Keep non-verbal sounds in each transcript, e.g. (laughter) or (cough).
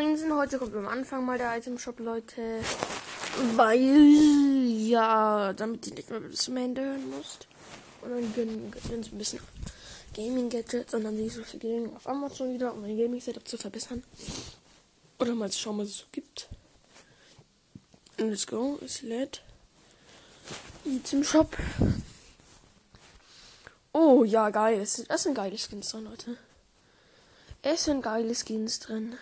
Moinsen, heute kommt am Anfang mal der Item Shop, Leute. Weil, ja, damit ihr nicht mehr bis zum Ende hören müsst. Und dann gönnen wir uns ein bisschen Gaming Gadgets und dann nicht so viel Gaming auf Amazon wieder, um mein Gaming Setup zu verbessern. Oder mal zu schauen, was es so gibt. Let's go, es lädt. Item Shop. Oh, ja, geil. Es sind geile Skins drin, Leute. Es sind geile Skins drin.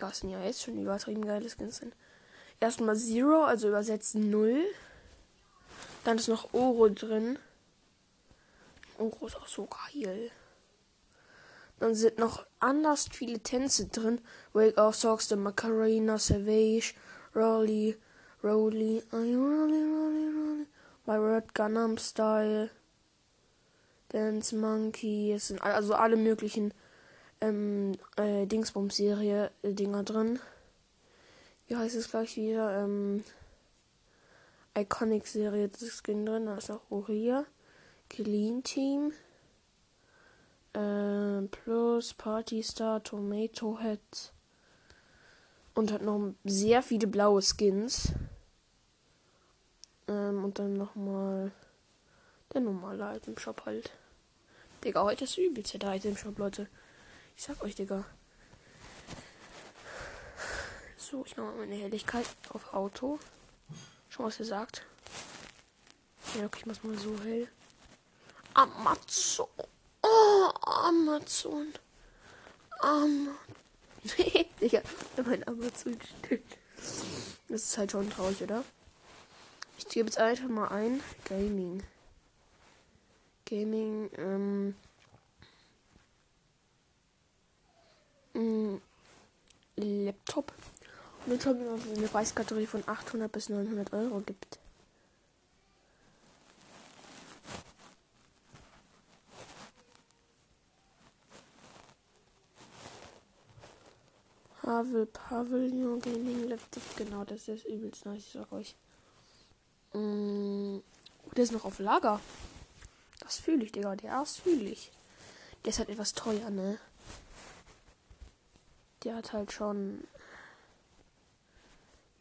Ja, es sind ja jetzt schon übertrieben geile Skins drin. Erstmal Zero, also übersetzt Null. Dann ist noch Oro drin. Oro ist auch so geil. Dann sind noch anders viele Tänze drin. Wake of Socks, the Macarena, Savage, Rolly, Rolly, Rolly, Rolly, Rolly, My Red Gunnam Style. Dance Monkey, es sind also alle möglichen ähm, äh, Dingsbums-Serie äh, Dinger drin. Wie heißt es gleich wieder? Ähm, Iconic Serie Skin drin. Da ist auch Uria, Clean Team, äh, plus Party Star, Tomato Head und hat noch sehr viele blaue Skins. Ähm, und dann nochmal der normale Item Shop halt. Digga, heute ist übelst der Item Shop, Leute. Ich sag euch, Digga. So, ich mache meine Helligkeit auf Auto. Schau, was er sagt. Ja, okay, ich mach's mal so hell. Amazon. Oh, Amazon. Amazon. (laughs) Digga, mein Amazon steht. Das ist halt schon traurig, oder? Ich gebe jetzt einfach mal ein. Gaming. Gaming, ähm. Laptop. Und jetzt haben wir eine Preiskategorie von 800 bis 900 Euro gibt. Havel Pavilion Gaming Laptop, genau, das ist übelst nice, ich sag euch. Mm, der ist noch auf Lager. Das fühle ich, Digga. Der ist fühle ich. Der ist halt etwas teuer, ne? Der hat halt schon.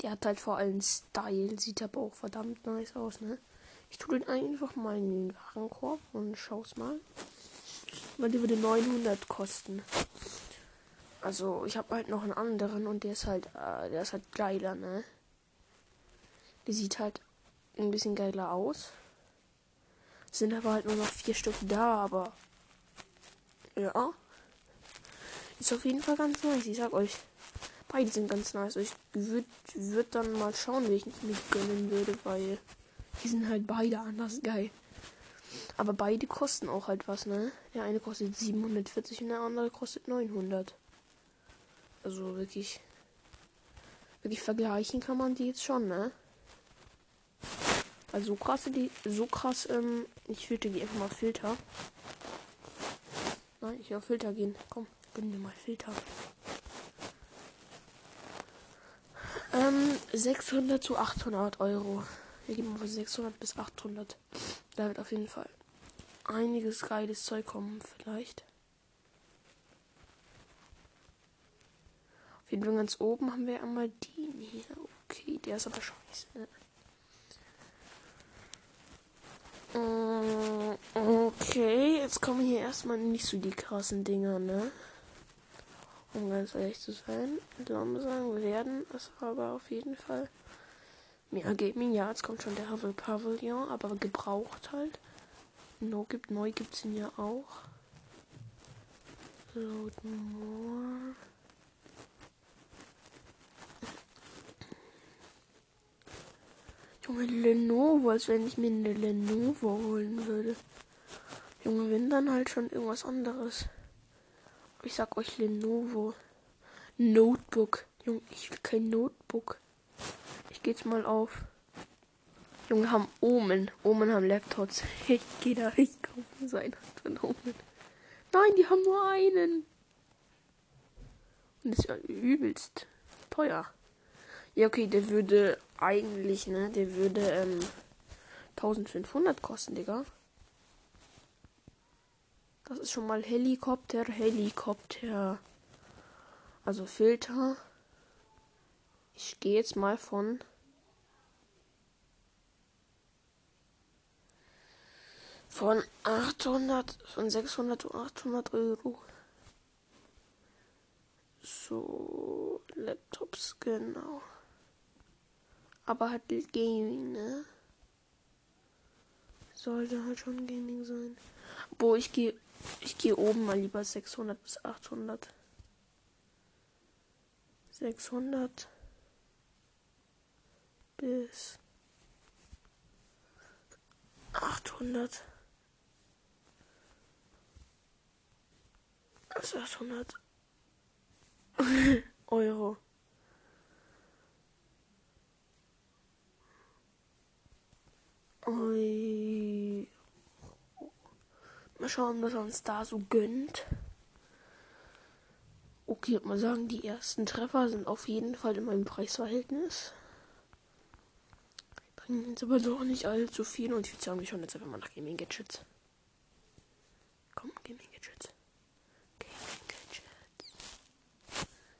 Der hat halt vor allem Style. Sieht aber auch verdammt nice aus, ne? Ich tue den einfach mal in den Warenkorb und schau's mal. Weil die würde 900 kosten. Also, ich habe halt noch einen anderen und der ist halt, äh, der ist halt geiler, ne? Der sieht halt ein bisschen geiler aus. Sind aber halt nur noch vier Stück da, aber. Ja. Ist auf jeden Fall ganz nice. Ich sag euch. Beide sind ganz nice. Ich würde würd dann mal schauen, welchen ich mich gönnen würde, weil die sind halt beide anders geil. Aber beide kosten auch halt was, ne? Der eine kostet 740 und der andere kostet 900. Also wirklich. Wirklich vergleichen kann man die jetzt schon, ne? Also so krass, die, so krass, ähm, ich filter die einfach mal Filter. Ich auf Filter gehen. Komm, gönn dir mal Filter. Ähm, 600 zu 800 Euro. Wir gehen von 600 bis 800. Da wird auf jeden Fall einiges geiles Zeug kommen, vielleicht. Auf jeden Fall ganz oben haben wir einmal den hier. Okay, der ist aber scheiße. Mm, okay, jetzt kommen hier erstmal nicht so die krassen Dinger, ne? Um ganz ehrlich zu sein. Langsam sagen, werden es aber auf jeden Fall mehr Gaming. Ja, jetzt kommt schon der Havel Pavilion, aber gebraucht halt. No gibt, neu gibt's ihn ja auch. Load more. Junge, Lenovo, als wenn ich mir eine Lenovo holen würde. Junge, wenn dann halt schon irgendwas anderes. Ich sag euch Lenovo. Notebook. Junge, ich will kein Notebook. Ich geh jetzt mal auf. Junge, haben Omen. Omen haben Laptops. (laughs) Ich geh da nicht kaufen von Omen. Nein, die haben nur einen. Und das ist ja übelst teuer. Ja, okay, der würde eigentlich, ne, der würde ähm, 1500 kosten, Digga. Das ist schon mal Helikopter, Helikopter. Also Filter. Ich gehe jetzt mal von von 800, von 600 zu 800 Euro. So, Laptops, genau. Aber halt Gaming, ne? Sollte halt schon Gaming sein. Wo ich gehe, ich gehe oben mal lieber 600 bis 800. 600 bis 800. 800 (laughs) Euro. Ui. Mal schauen, was er uns da so gönnt. Okay, mal sagen, die ersten Treffer sind auf jeden Fall in meinem Preisverhältnis. Bringen jetzt aber doch nicht allzu viel und ich würde sagen, wir schauen jetzt einfach mal nach Gaming Gadgets. Komm, Gaming Gadgets. Gaming Gadgets.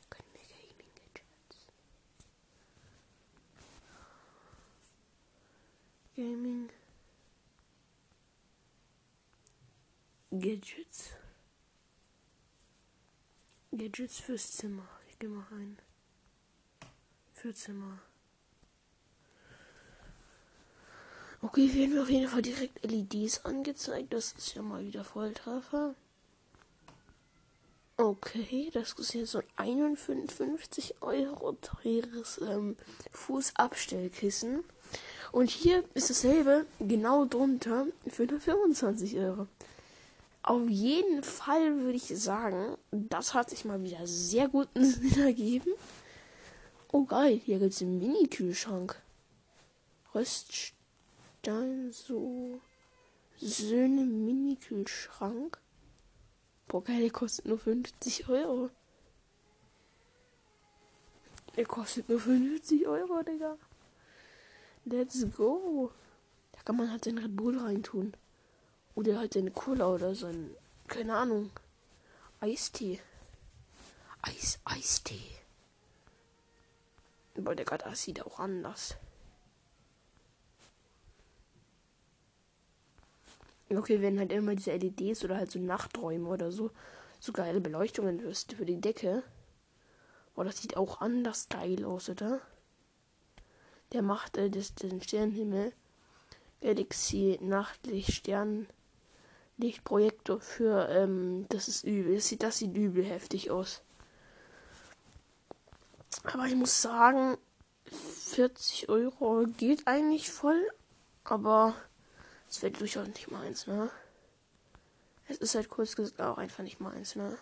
Können wir Gaming Gadgets. Gaming Gadgets. Gadgets fürs Zimmer. Ich gehe mal rein. Für Zimmer. Okay, wir auf jeden Fall direkt LEDs angezeigt. Das ist ja mal wieder Volltreffer. Okay, das ist jetzt so ein 51 Euro teures ähm, Fußabstellkissen. Und hier ist dasselbe genau drunter für nur 25 Euro. Auf jeden Fall würde ich sagen, das hat sich mal wieder sehr Sinn (laughs) ergeben. Oh geil, hier gibt es einen Mini-Kühlschrank. Röst dann so Söhne Mini-Kühlschrank. Boah, geil, der kostet nur 50 Euro. Der kostet nur 50 Euro, Digga. Let's go. Da kann man halt seinen Red Bull reintun. Oder halt seine Cola oder sein, keine Ahnung, Eistee. Eis, Eistee. Weil der gerade sieht auch anders. Okay, wenn halt immer diese LEDs oder halt so Nachträume oder so, so geile Beleuchtungen für die Decke. Boah, das sieht auch anders geil aus, oder? Der macht äh, das, den Sternenhimmel, Galaxy, Nachtlicht, Sternlichtprojektor für, ähm, das ist übel. Das sieht, das sieht übel heftig aus. Aber ich muss sagen, 40 Euro geht eigentlich voll, aber das wäre durchaus nicht meins, ne? Es ist halt kurz gesagt auch einfach nicht meins, ne?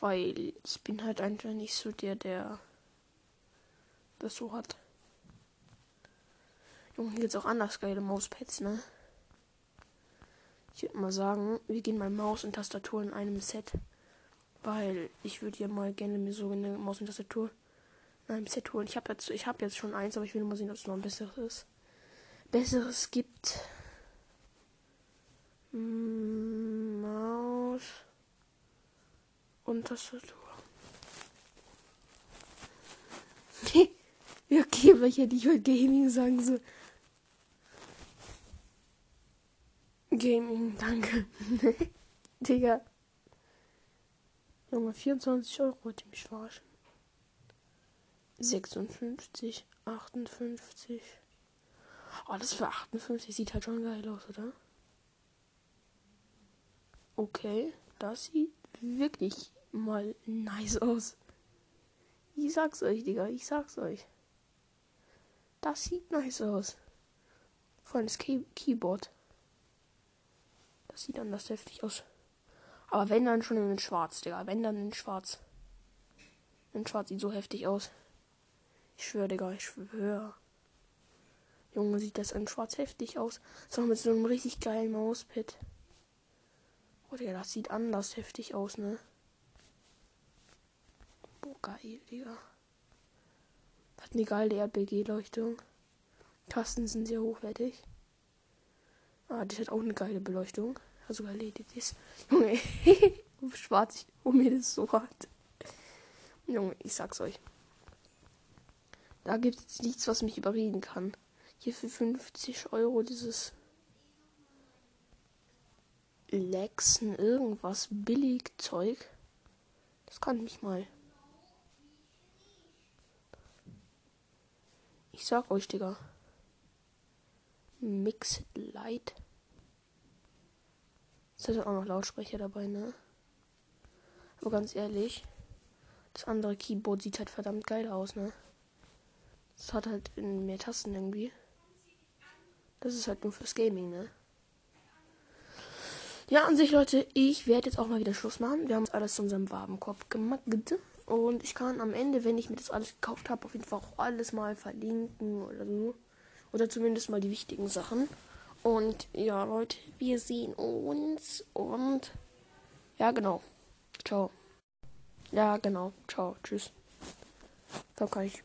Weil ich bin halt einfach nicht so der, der das so hat. Junge, hier gibt's auch anders geile Mauspads, ne? Ich würde mal sagen, wir gehen mal Maus und Tastatur in einem Set. Weil ich würde ja mal gerne mir so eine Maus und Tastatur in einem Set holen. Ich habe jetzt, habe jetzt schon eins, aber ich will mal sehen, ob es noch ein besseres ist. Besseres gibt. Hm, Maus und Tastatur. okay, weil ich hätte nicht mal Gaming sagen so. Gaming, danke. (laughs) Digga. Junge, 24 Euro wollte mich verarschen. 56, 58. Oh, das für 58 sieht halt schon geil aus, oder? Okay, das sieht wirklich mal nice aus. Ich sag's euch, Digga, ich sag's euch. Das sieht nice aus. Vor allem das Key Keyboard. Das sieht anders heftig aus. Aber wenn dann schon in Schwarz, Digga. Wenn dann in Schwarz. In Schwarz sieht so heftig aus. Ich schwöre, Digga, ich schwöre. Junge, sieht das in schwarz heftig aus. So mit so einem richtig geilen Mauspad. Oh, Digga, das sieht anders heftig aus, ne? Boah, geil, Digga. Hat eine geile RBG-Leuchtung. Tasten sind sehr hochwertig. Ah, das hat auch eine geile Beleuchtung. Also sogar LEDs. (laughs) Junge. (laughs) schwarz ich um mir das so hat. Junge, ich sag's euch. Da gibt es nichts, was mich überreden kann. Hier für 50 Euro dieses Lexen irgendwas billig Zeug. Das kann mich mal. Ich sag euch, Digga. Mixed Light. Es hat auch noch Lautsprecher dabei, ne? Aber ganz ehrlich, das andere Keyboard sieht halt verdammt geil aus, ne? Es hat halt mehr Tasten irgendwie. Das ist halt nur fürs Gaming, ne? Ja, an sich, Leute, ich werde jetzt auch mal wieder Schluss machen. Wir haben alles zu unserem Warenkorb gemacht. Und ich kann am Ende, wenn ich mir das alles gekauft habe, auf jeden Fall auch alles mal verlinken oder so. Oder zumindest mal die wichtigen Sachen. Und ja, Leute, wir sehen uns. Und ja, genau. Ciao. Ja, genau. Ciao. Tschüss. Dann kann ich